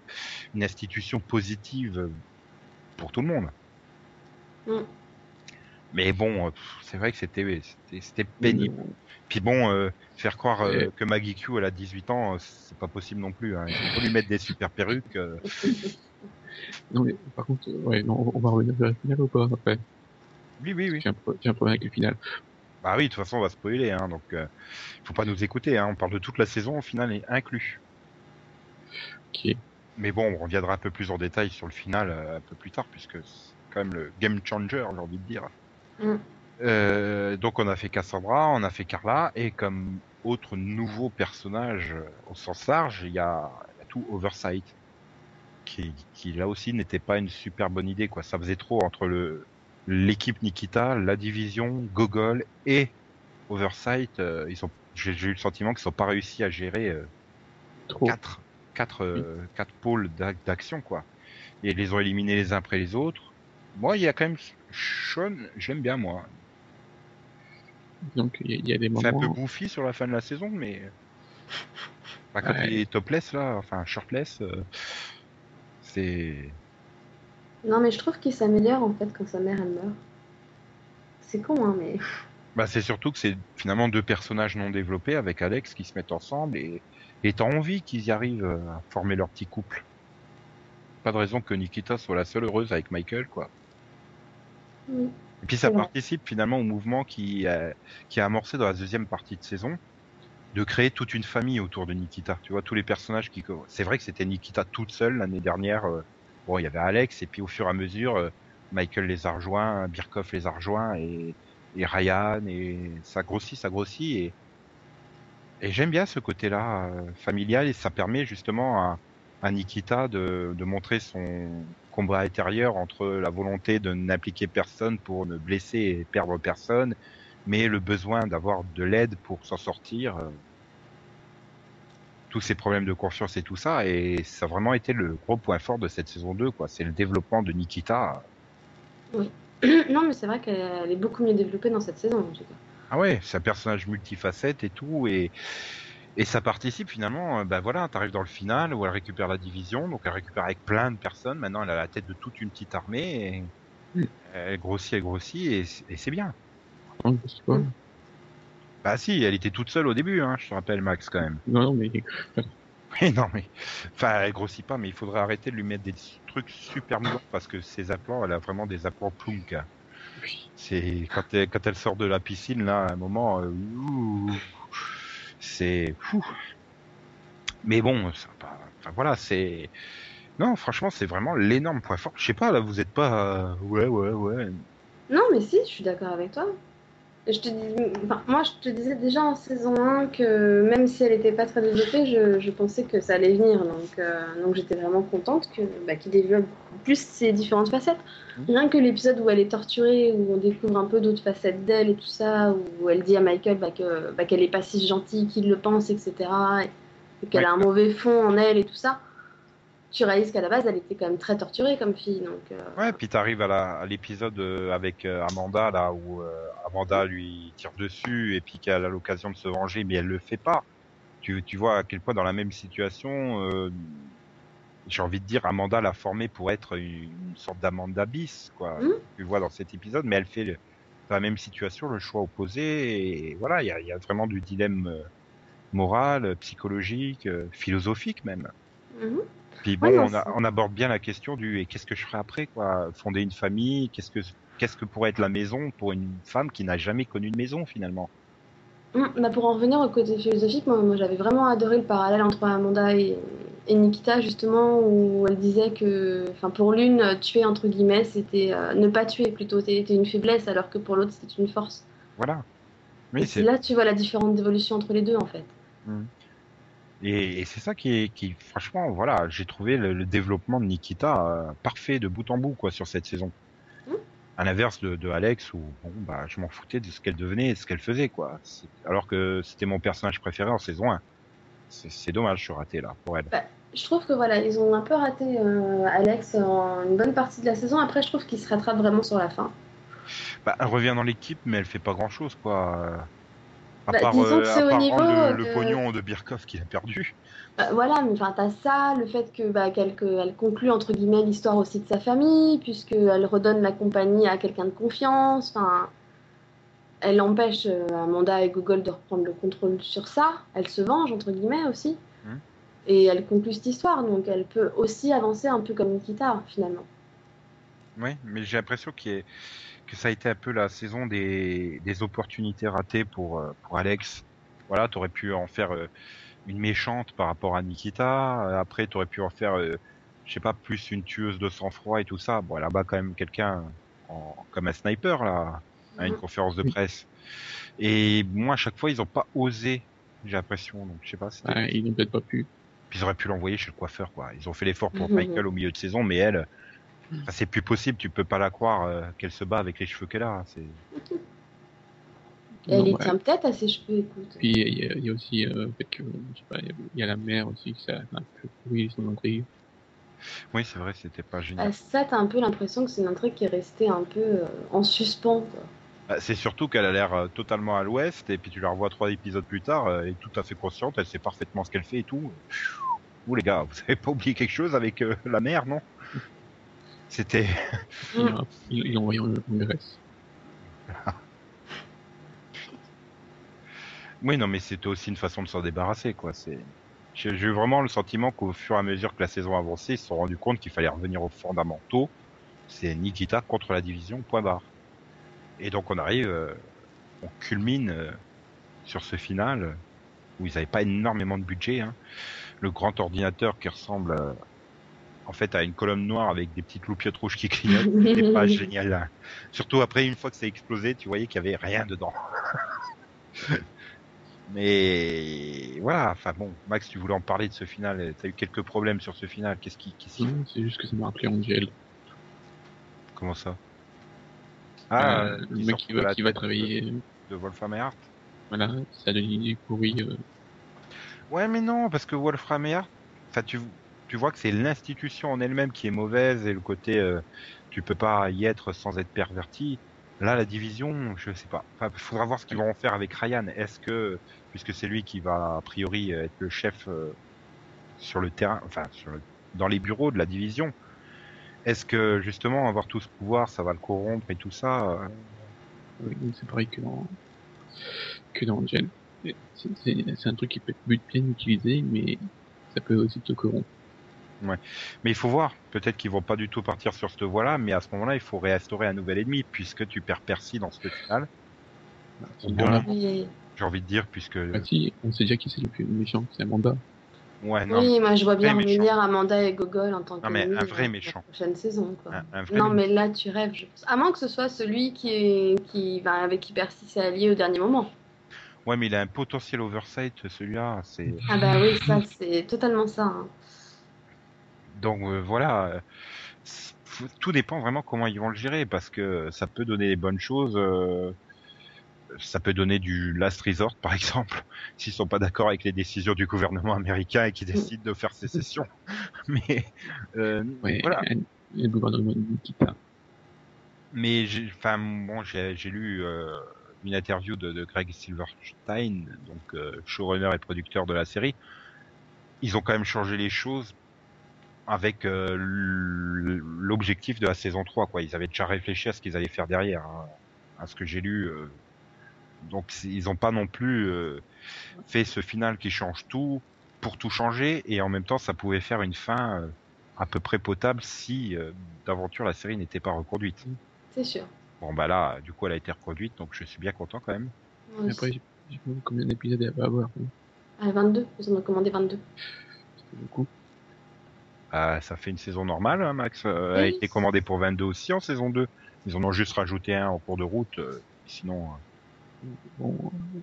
une institution positive pour tout le monde. Mhm. Mais bon, euh, c'est vrai que c'était c'était- c'était pénible. Puis bon, euh, faire croire euh, que Maggie Q elle a 18 ans, euh, c'est pas possible non plus. Hein. Il faut lui mettre des super perruques. euh. Non, mais par contre, ouais, non, on va revenir vers le final ou pas après? Oui, oui, oui. J'ai un, un problème avec le final. Bah oui, de toute façon, on va spoiler, hein, donc euh, faut pas nous écouter. Hein. On parle de toute la saison, au final, est inclus. Ok. Mais bon, on reviendra un peu plus en détail sur le final un peu plus tard, puisque c'est quand même le game changer, j'ai envie de dire. Mm. Euh, donc on a fait Cassandra, on a fait Carla, et comme autre nouveau personnage euh, au sens large, il y a, il y a tout Oversight, qui, qui là aussi n'était pas une super bonne idée, quoi. Ça faisait trop entre le l'équipe Nikita, la division, Gogol et Oversight. euh, ils ont, j'ai j'ai eu le sentiment qu'ils n'ont pas réussi à gérer euh, Trop. quatre, quatre, euh, quatre pôles d'ac- d'action, quoi. Et ils les ont éliminés les uns après les autres. Moi, il y a quand même Sean, je l'aime bien, moi. Donc il y, a des C'est un peu moments. bouffi sur la fin de la saison, mais. Bah, quand Ouais. il est topless, là, enfin shirtless, euh, c'est. Non, mais je trouve qu'il s'améliore en fait quand sa mère elle meurt. c'est con, hein, mais. Bah, c'est surtout que c'est finalement deux personnages non développés avec Alex qui se mettent ensemble et et t'as envie qu'ils y arrivent euh, à former leur petit couple. Pas de raison que Nikita soit la seule heureuse avec Michael, quoi. Oui. Et puis ça vrai. participe finalement au mouvement qui, euh, qui est amorcé dans la deuxième partie de saison, de créer toute une famille autour de Nikita. Tu vois, tous les personnages qui... C'est vrai que c'était Nikita toute seule l'année dernière. euh, Bon, il y avait Alex, et puis au fur et à mesure, euh, Michael les a rejoints, Birkhoff les a rejoints, et, et Ryan, et ça grossit, ça grossit, et, et j'aime bien ce côté-là euh, familial, et ça permet justement à, à Nikita de, de montrer son combat intérieur entre la volonté de n'impliquer personne pour ne blesser et perdre personne, mais le besoin d'avoir de l'aide pour s'en sortir. euh, tous ces problèmes de confiance et tout ça, et ça a vraiment été le gros point fort de cette saison 2, quoi. C'est le développement de Nikita. non, mais c'est vrai qu'elle est beaucoup mieux développée dans cette saison, en tout cas. Ah ouais, c'est un personnage multifacette et tout, et, et ça participe finalement, ben voilà, t'arrives dans le final où elle récupère la division, donc elle récupère avec plein de personnes, maintenant elle a la tête de toute une petite armée, et Mm. elle grossit, elle grossit, et, c'est bien. Non, pas. Mm. Bah si, elle était toute seule au début, hein, je te rappelle Max quand même. Non, mais Oui, non mais, enfin elle grossit pas, mais il faudrait arrêter de lui mettre des trucs super moulants, parce que ses aplats, elle a vraiment des aplats plunk. hein. oui. C'est quand elle, quand elle sort de la piscine là, à un moment, euh, ouh, c'est fou. Mais bon, ça, va pas- enfin, voilà, c'est non, franchement, c'est vraiment l'énorme point fort. Je sais pas, là, vous êtes pas, euh, ouais, ouais, ouais. Non, mais si, je suis d'accord avec toi. Je te dis, enfin, moi, je te disais déjà en saison 1 que même si elle n'était pas très développée, je, je pensais que ça allait venir. Donc, euh, donc j'étais vraiment contente que, bah, qu'il développe plus ses différentes facettes. Mhm. Rien que l'épisode où elle est torturée, où on découvre un peu d'autres facettes d'elle et tout ça, où elle dit à Michael bah, que, bah, qu'elle est pas si gentille qu'il le pense, etc. Et, qu'elle a un mauvais fond en elle et tout ça. Tu réalises qu'à la base, elle était quand même très torturée comme fille. Donc, euh, Ouais, puis t'arrives à l'épisode euh, avec euh, Amanda là où euh, Amanda lui tire dessus et puis qu'elle a l'occasion de se venger, mais elle le fait pas. Tu, tu vois à quel point dans la même situation, euh, j'ai envie de dire Amanda l'a formée pour être une, une sorte d'Amanda bis quoi. Mhm. Tu vois dans cet épisode, mais elle fait le- dans la même situation le choix opposé et voilà, il y a, il y a vraiment du dilemme moral, psychologique, philosophique même. mhm. Puis bon, Ouais, on, a- c'est- on aborde bien la question du et qu'est-ce que je ferai après quoi? Fonder une famille, qu'est-ce que qu'est-ce que pourrait être la maison pour une femme qui n'a jamais connu une maison finalement? Hum, bah pour en revenir au côté philosophique, moi, moi, j'avais vraiment adoré le parallèle entre Amanda et, et Nikita, justement, où elle disait que, enfin, pour l'une, tuer, entre guillemets, c'était euh, ne pas tuer plutôt, c'était une faiblesse, alors que pour l'autre, c'était une force. Voilà. et Oui, c'est c'est là tu vois la différente évolution entre les deux, en fait. Et, et c'est ça qui est qui franchement voilà, j'ai trouvé le, le développement de Nikita euh, parfait de bout en bout quoi sur cette saison. Mm. À l'inverse de, de Alex où bon bah je m'en foutais de ce qu'elle devenait et ce qu'elle faisait quoi. Alors que c'était mon personnage préféré en saison 1. C'est dommage, je suis raté là pour elle. Je trouve que voilà, ils ont un peu raté euh, Alex en une bonne partie de la saison. Après, je trouve qu'il se rattrape vraiment sur la fin. Bah, elle revient dans l'équipe, mais elle fait pas grand chose, quoi. Euh, À Bah, part, disons euh, que c'est au niveau le, de- le pognon de Birkhoff qu'il a perdu. Bah, voilà, mais enfin, t'as ça, le fait que bah, qu'elle que- elle conclut entre guillemets l'histoire aussi de sa famille, puisqu'elle redonne la compagnie à quelqu'un de confiance. Enfin, elle empêche euh, Amanda et Google de reprendre le contrôle sur ça. Elle se venge entre guillemets aussi, Mhm. et elle conclut cette histoire. Donc, elle peut aussi avancer un peu comme Nikita finalement. Oui, mais j'ai l'impression qu'il y ait- que ça a été un peu la saison des, des opportunités ratées pour, euh, pour Alex. Voilà, t'aurais pu en faire euh, une méchante par rapport à Nikita. Euh, Après, t'aurais pu en faire, je sais pas, plus une tueuse de sang-froid et tout ça. Bon, elle abat quand même quelqu'un comme un sniper, là, à une Mhm. conférence de presse. Et moi, à chaque fois, ils ont pas osé, j'ai l'impression. Donc, je sais pas, Ouais, ils n'ont peut-être pas pu. Puis ils auraient pu l'envoyer chez le coiffeur, quoi. Ils ont fait l'effort pour Mhm. Michael au milieu de saison, mais elle, enfin, c'est plus possible. Tu peux pas la croire euh, qu'elle se bat avec les cheveux qu'elle a. C'est Et elle ouais. tient peut-être à ses cheveux, écoute. Puis il y, a- il y a aussi euh, que, je sais pas, il y a- il y, a la mère aussi qui ça a un peu pourri son intrigue. oui, c'est vrai, c'était pas génial. Ah, ça, t'as un peu l'impression que c'est une intrigue qui est restée un peu euh, en suspens. Quoi. Bah, c'est surtout qu'elle a l'air euh, totalement à l'ouest, et puis tu la revois trois épisodes plus tard, elle est tout à fait consciente, elle sait parfaitement ce qu'elle fait et tout. Ouh les gars, vous avez pas oublié quelque chose avec euh, la mère, non? C'était Ils l'ont- envoyé en, Grèce. Oui, non, mais c'était aussi une façon de s'en débarrasser, quoi. C'est, j'ai eu vraiment le sentiment qu'au fur et à mesure que la saison avançait, ils se sont rendus compte qu'il fallait revenir aux fondamentaux. C'est Nikita contre la division, point barre. Et donc on arrive, euh, on culmine euh, sur ce final où ils n'avaient pas énormément de budget. Hein. Le grand ordinateur qui ressemble en fait à une colonne noire avec des petites loupiottes rouges qui clignotent, c'est pas génial. hein. Surtout après une fois que ça a explosé, tu voyais qu'il y avait rien dedans. Mais voilà, enfin bon, Max, tu voulais en parler de ce final. T'as eu quelques problèmes sur ce final. Qu'est-ce qui, qu'est-ce qui- Non, c'est juste que ça m'a rappelé Angel. comment ça? Euh, qui le mec qui va, qui travailler. de Wolfram et Hart. Voilà, ça donne une idée pourrie. euh, Ouais, mais non, parce que Wolfram et Hart, enfin, tu, tu vois que c'est l'institution en elle-même qui est mauvaise et le côté euh, tu peux pas y être sans être perverti. Là, la division, je sais pas. Enfin, faudra voir ce qu'ils vont en faire avec Ryan. Est-ce que, puisque c'est lui qui va a priori être le chef euh, sur le terrain, enfin, sur le- dans les bureaux de la division, est-ce que justement avoir tout ce pouvoir, ça va le corrompre et tout ça euh, oui, c'est pareil que dans, que dans c'est un truc qui peut être bien utilisé, mais ça peut aussi te corrompre. Mais il faut voir, peut-être qu'ils vont pas du tout partir sur cette voie-là, mais à ce moment-là, il faut réinstaurer un nouvel ennemi, puisque tu perds Percy dans ce final. C'est Bon, bien. Oui, J'ai envie de dire, puisque... Bah si, on sait déjà qui c'est le plus méchant, c'est Amanda. Ouais, non, oui, moi je vois bien revenir Amanda et Gogol en tant que Non, mais un vrai euh, méchant. La prochaine saison, quoi. un, un vrai... Non, mais là tu rêves, je pense. À moins que ce soit celui qui est, qui, ben, avec qui Percy s'est allié au dernier moment. Ouais, mais il a un potentiel oversight, celui-là. C'est Ah bah oui, ça c'est totalement ça. hein. Donc euh, voilà, euh, tout dépend vraiment comment ils vont le gérer, parce que ça peut donner des bonnes choses... euh, Ça peut donner du last resort, par exemple, s'ils sont pas d'accord avec les décisions du gouvernement américain et qu'ils décident de faire sécession. Mais euh, voilà. est le gouvernement. Mais j'ai, enfin, bon, j'ai, j'ai lu euh, une interview de, de Greg Silverstein, donc euh, showrunner et producteur de la série. Ils ont quand même changé les choses avec euh, l'objectif de la saison 3, quoi. Ils avaient déjà réfléchi à ce qu'ils allaient faire derrière, hein, à ce que j'ai lu. euh. Donc ils n'ont pas non plus euh, fait ce final qui change tout pour tout changer, et en même temps ça pouvait faire une fin euh, à peu près potable si euh, d'aventure la série n'était pas reconduite. C'est sûr. Bon bah là, du coup, elle a été reproduite, donc je suis bien content quand même. Et après, j'ai combien d'épisodes elle va avoir. hein. Ah, 22, ils en ont commandé 22. C'est beaucoup. Euh, ça fait une saison normale, hein, Max. Euh, Elle a été commandée pour 22 aussi en saison 2. Ils en ont juste rajouté un en cours de route. euh, sinon, euh, Bon,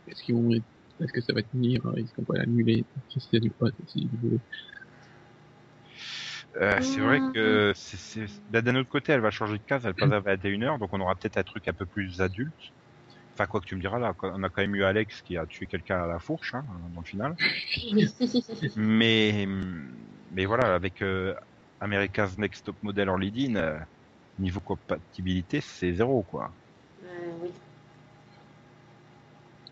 est-ce qu'ils vont, est-ce que ça va tenir Est-ce qu'on va l'annuler Si si vous euh, c'est vrai que c'est, c'est... là, d'un autre côté, elle va changer de case, elle passe à 21h, donc on aura peut-être un truc un peu plus adulte. Enfin, quoi que tu me diras, là, on a quand même eu Alex qui a tué quelqu'un à la fourche, hein, dans le final. Mais, mais voilà, avec euh, America's Next Top Model en lead-in, euh, niveau compatibilité, c'est zéro, quoi. Euh, oui.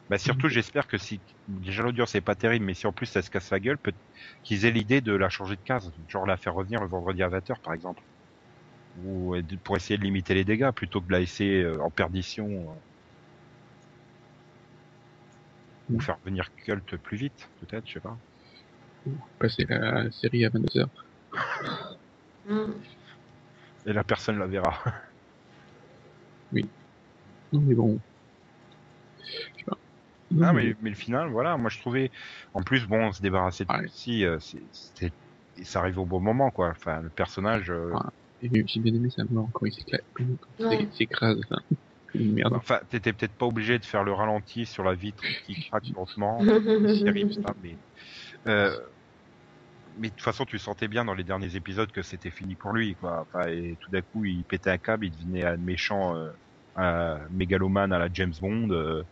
Bah surtout, j'espère que si déjà l'audience est pas terrible, mais si en plus ça se casse la gueule, peut qu'ils aient l'idée de la changer de case, genre la faire revenir le vendredi à 20h par exemple, ou pour essayer de limiter les dégâts plutôt que de la laisser euh, en perdition, euh, ou Mm. faire venir Cult plus vite, peut-être, je sais pas. Passer la série à 22h. Hmm. Et la personne la verra. Non, mais bon. Je sais pas. Non, Ah, mais, mais le final, voilà, moi je trouvais, en plus, bon, se débarrasser de Ouais. si, c'était, ça arrive au bon moment, quoi. Enfin, le personnage, euh, Ouais. J'ai bien aimé sa mort quand il Ouais. Une merde. Enfin, t'étais peut-être pas obligé de faire le ralenti sur la vitre qui craque lentement. C'est terrible ça, mais euh, mais de toute façon, tu sentais bien dans les derniers épisodes que c'était fini pour lui, quoi. Enfin, et tout d'un coup, il pétait un câble, il devenait un méchant, euh, un mégalomane à la James Bond. euh.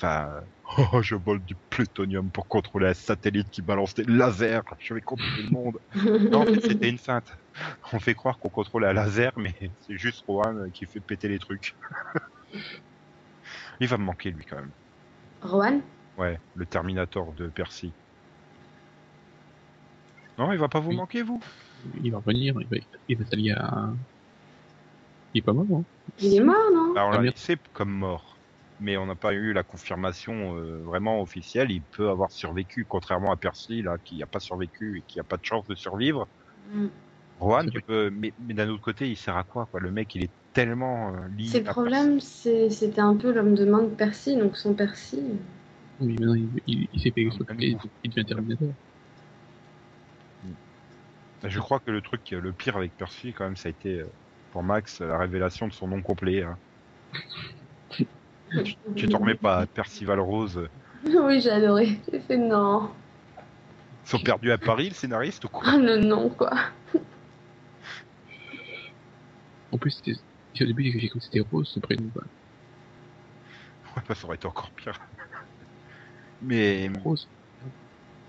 Enfin, oh, je vole du plutonium pour contrôler un satellite qui balance des lasers. Je vais contrôler le monde. Non, en fait, c'était une feinte. On fait croire qu'on contrôle un laser, mais c'est juste Rohan qui fait péter les trucs. Il va me manquer, lui, quand même. Rowan Ouais, le Terminator de Percy. Non, il va pas vous Oui. manquer, vous? Il va revenir, il va, il va s'allier à, Il est pas mort, hein Il est mort, non? Bah, on Ah, l'a merde. laissé comme mort. Mais on n'a pas eu la confirmation euh, vraiment officielle. Il peut avoir survécu, contrairement à Percy, là, qui n'a pas survécu et qui a pas de chance de survivre. Mm. Rohan, tu peux... mais, mais d'un autre côté, il sert à quoi, quoi? Le mec, il est tellement euh, lié C'est le problème, c'est- c'était un peu l'homme de main de Percy, donc sans Percy. Oui, mais maintenant, il, il, il s'est fait même il devient Terminator. Percy. Je crois que le truc, euh, le pire avec Percy, quand même, ça a été, euh, pour Max, la révélation de son nom complet. hein. Tu t'en remets pas, Percival Rose. Oui, j'ai adoré. J'ai fait non. Ils sont perdus à Paris, le scénariste, ou quoi? Ah, le nom, quoi. En plus, c'était- au début, j'ai cru que c'était Rose, ce prénom. Ouais, bah, ça aurait été encore pire. Mais, Rose.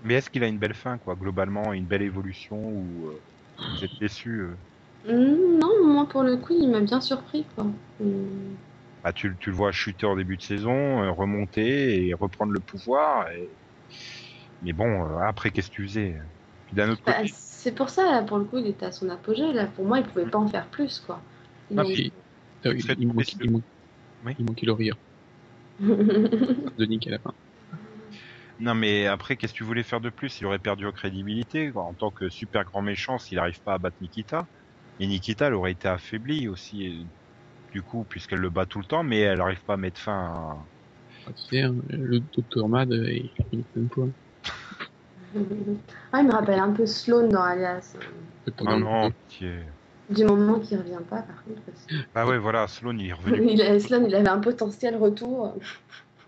mais est-ce qu'il a une belle fin, quoi, globalement, une belle évolution, ou euh, vous êtes déçus euh? Mm, Non, moi, pour le coup, il m'a bien surpris, quoi. Mm. Bah, tu, tu le vois chuter en début de saison, euh, remonter et reprendre le pouvoir. et- Mais bon, euh, après, qu'est-ce que tu faisais? Puis d'un autre Bah, côté, c'est pour ça, là, pour le coup, il était à son apogée. Là, pour moi, il pouvait pas en faire plus, quoi. Ah, Il- puis- serait il, manque, possible. il, manque, Oui. il manquait le rire de Nick à la fin. non mais après, qu'est-ce que tu voulais faire de plus? Il aurait perdu en crédibilité en tant que super grand méchant s'il n'arrive pas à battre Nikita. Et Nikita, elle aurait été affaiblie aussi, euh, du coup, puisqu'elle le bat tout le temps, mais elle n'arrive pas à mettre fin à... Ah, tu sais, hein, le docteur Mad, euh, il même pas. ah, il me rappelle un peu Sloane dans Alias. Ah non, pitié. Du moment qu'il revient pas, par contre. Bah ouais, voilà, Sloane, il est revenu. Il a- Sloane, il avait un potentiel retour.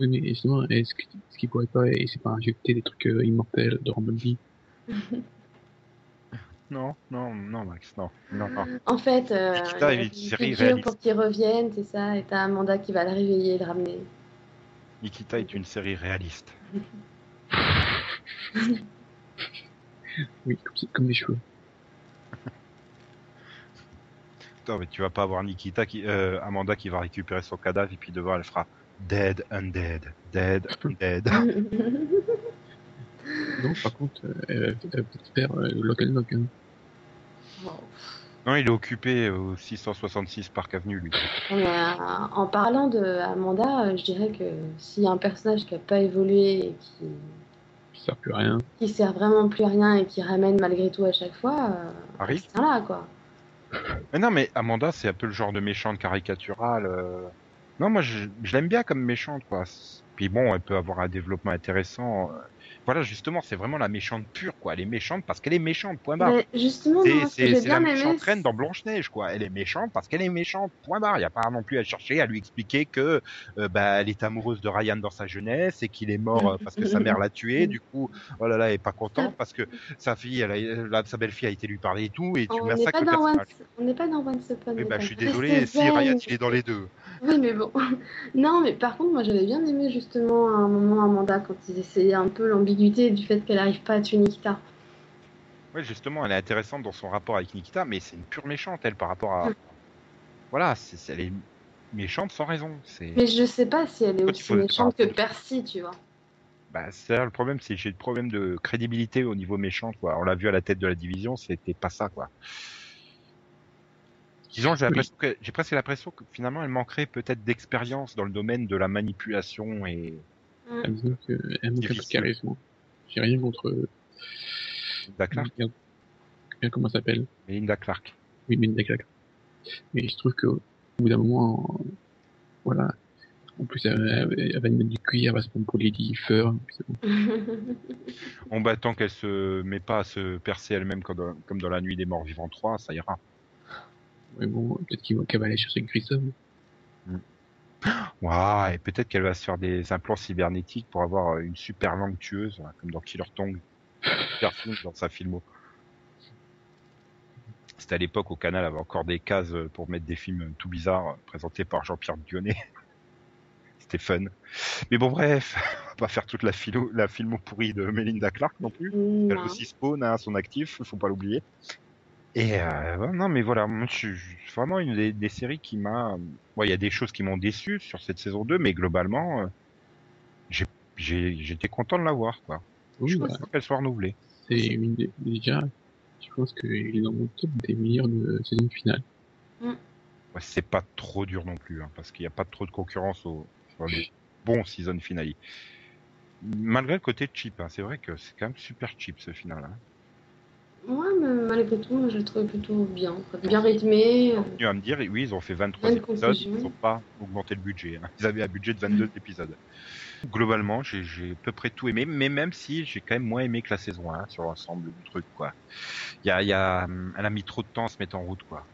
Oui, mais justement, est-ce que- est-ce qu'il pourrait pas, et c'est pas injecter des trucs euh, immortels de Rumblebee Non, non, non, Max, non, non, non. En fait, euh, Nikita il a est une une série figure réaliste. pour qu'il revienne, c'est ça, et t'as Amanda qui va le réveiller et le ramener. Nikita est une série réaliste. Oui, comme, comme les cheveux. Attends, mais tu vas pas avoir Nikita qui, euh, Amanda qui va récupérer son cadavre et puis devant elle fera Dead, Undead, Dead, Undead. Non, par contre, euh, elle va faire euh, Lock and Lock. Hein. Non, il est occupé au 666 Park Avenue, lui. Mais, euh, en parlant de Amanda, euh, je dirais que s'il y a un personnage qui a pas évolué et qui, Ça sert plus à rien. qui sert vraiment plus à rien et qui ramène malgré tout à chaque fois, euh, Harry c'est là quoi. Mais non, mais Amanda, c'est un peu le genre de méchante caricaturale. euh. Non, moi, je, je l'aime bien comme méchante, quoi. Puis bon, elle peut avoir un développement intéressant. Voilà, justement, c'est vraiment la méchante pure, quoi. Elle est méchante parce qu'elle est méchante, point barre. Mais justement, C'est ce la méchante reine dans Blanche-Neige, quoi. Elle est méchante parce qu'elle est méchante, point barre. Il n'y a pas non plus à chercher, à lui expliquer que euh, bah, elle est amoureuse de Ryan dans sa jeunesse et qu'il est mort euh, parce que sa mère l'a tué. Du coup, oh là là, elle est pas contente parce que sa fille, elle a, la- sa belle-fille a été lui parler et tout, et tu on n'est pas pas dans Once Upon Oui, bah, je suis désolé, si. Ryan, il est dans les deux. Oui, mais bon. Non, mais par contre, moi, j'avais bien aimé justement à un moment Amanda quand ils essayaient un peu l'ambiguïté du fait qu'elle n'arrive pas à tuer Nikita. Ouais, justement, elle est intéressante dans son rapport avec Nikita, mais c'est une pure méchante, elle, par rapport à. Mm. Voilà, c'est elle est méchante sans raison. C'est. Mais je sais pas si elle est aussi méchante que. Percy, tu vois. Bah, c'est là le problème, c'est que j'ai le problème de crédibilité au niveau méchant, quoi. On l'a vu à la tête de la division, c'était pas ça, quoi. Disons, j'ai Oui. l'impression que j'ai presque l'impression que finalement, elle manquerait peut-être d'expérience dans le domaine de la manipulation et Mm. Elle manque de charisme. J'ai rien contre. euh, Linda Clark. Merde, Comment ça s'appelle? Linda Clark. Oui, Melinda Clark. Mais je trouve qu'au bout d'un moment, euh, voilà. En plus, elle, elle- elle va mettre du cuir, elle va se prendre pour Lady Fur. puis c'est bon. On bah, tant qu'elle se met pas à se percer elle-même comme dans, comme dans la nuit des morts vivants 3, ça ira. Mais bon, peut-être qu'il va- qu'elle va aller chercher Grissom. Waouh, et peut-être qu'elle va se faire des implants cybernétiques pour avoir une super langue tueuse, hein, comme dans Killer Tongue. Super film dans sa filmo. C'était à l'époque au canal, avait encore des cases pour mettre des films tout bizarres présentés par Jean-Pierre Dionnet. C'était fun. Mais bon, bref, on va pas faire toute la philo, la filmo pourrie de Melinda Clark non plus. Elle Non. aussi Spawn à son actif, faut pas l'oublier. Et euh, non, mais voilà, moi, je suis c'est vraiment une des, des séries qui m'a. Ouais, il y a des choses qui m'ont déçu sur cette saison 2, mais globalement, euh, j'ai- j'ai- j'étais content de la voir, quoi. Oui, je bah, pense qu'elle soit renouvelée. c'est une des, déjà, je pense qu'il est dans mon top des meilleurs de saison finale. Ouais, c'est pas trop dur non plus, hein, parce qu'il n'y a pas trop de concurrence au, sur les bons season finale. Malgré le côté cheap, hein, c'est vrai que c'est quand même super cheap ce final. Hein. Ouais, mais malgré tout, je le trouvais plutôt bien. Bien rythmé. euh, Tu vas me dire, oui, ils ont fait 23 Bonne épisodes, ils n'ont pas augmenté le budget. hein. Ils avaient un budget de 22 Mm. épisodes. Globalement, j'ai à peu près tout aimé, mais même si j'ai quand même moins aimé que la saison 1 sur l'ensemble du truc, quoi. Il y a, y a, elle a mis trop de temps à se mettre en route, quoi.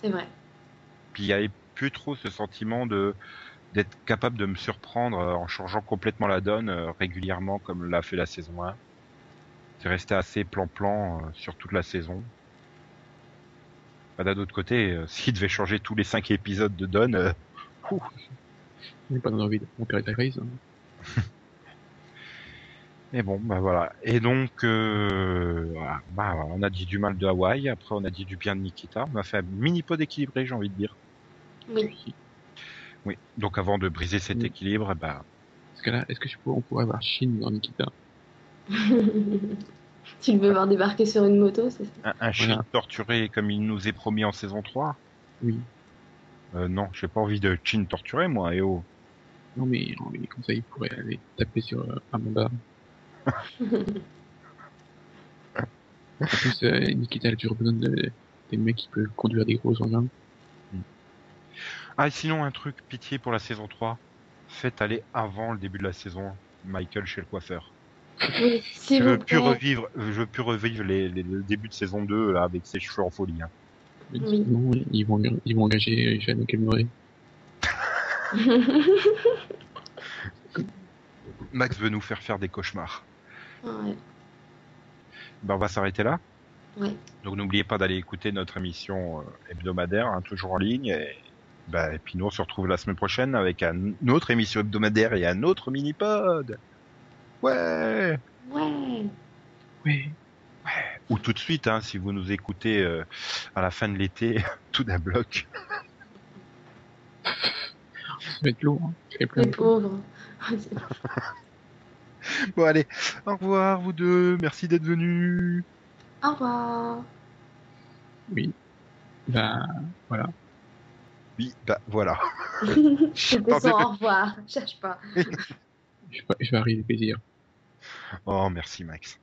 C'est vrai. Puis il y avait plus trop ce sentiment de d'être capable de me surprendre euh, en changeant complètement la donne euh, régulièrement comme l'a fait la saison 1. C'est resté assez plan-plan euh, sur toute la saison. Bah, D'un autre côté, euh, s'il devait changer tous les 5 épisodes de donne, euh, On n'est pas dans envie de la race. Hein. mais bon, bah voilà. Et donc, euh, voilà. Bah, on a dit du mal de Hawaï, après on a dit du bien de Nikita. On a fait un mini pod équilibré, j'ai envie de dire. Oui. Oui. Donc avant de briser cet équilibre, bah, Parce que là, est-ce que je pourrais, on pourrait avoir Shin dans Nikita? tu le veux voir débarquer sur une moto, c'est ça un, un chien Voilà. torturé comme il nous est promis en saison 3 Oui. euh, Non, j'ai pas envie de Chin torturé, moi, et oh. Non, mais, mais comme ça, il pourrait aller taper sur euh, Amanda. En plus, euh, Nikita a toujours besoin de, des mecs qui peuvent conduire des gros engins. Ah, et sinon, un truc, pitié pour la saison 3. Faites aller avant le début de la saison Michael chez le coiffeur. Oui, Je vous veux plus revivre, je veux plus revivre les, les- le début de saison 2, là, avec ses cheveux en folie. Hein. Mais Oui. sinon, ils vont, ils vont engager Jeanne. Max veut nous faire faire des cauchemars. ouais. Ben, on va s'arrêter là. Ouais. Donc n'oubliez pas d'aller écouter notre émission euh, hebdomadaire, hein, toujours en ligne. Et, bah, et puis nous, on se retrouve la semaine prochaine avec un- une autre émission hebdomadaire et un autre mini-pod. Ouais Ouais. Oui. Ou tout de suite, hein, si vous nous écoutez euh, à la fin de l'été, tout d'un bloc. Ça va être lourd. Hein. Je Les pauvres. Bon allez, au revoir vous deux, merci d'être venus. Au revoir. Oui. Bah, voilà. Oui, bah voilà. Attendez, son au revoir. Cherche pas. Je vais, je vais arriver plaisir. Oh merci Max.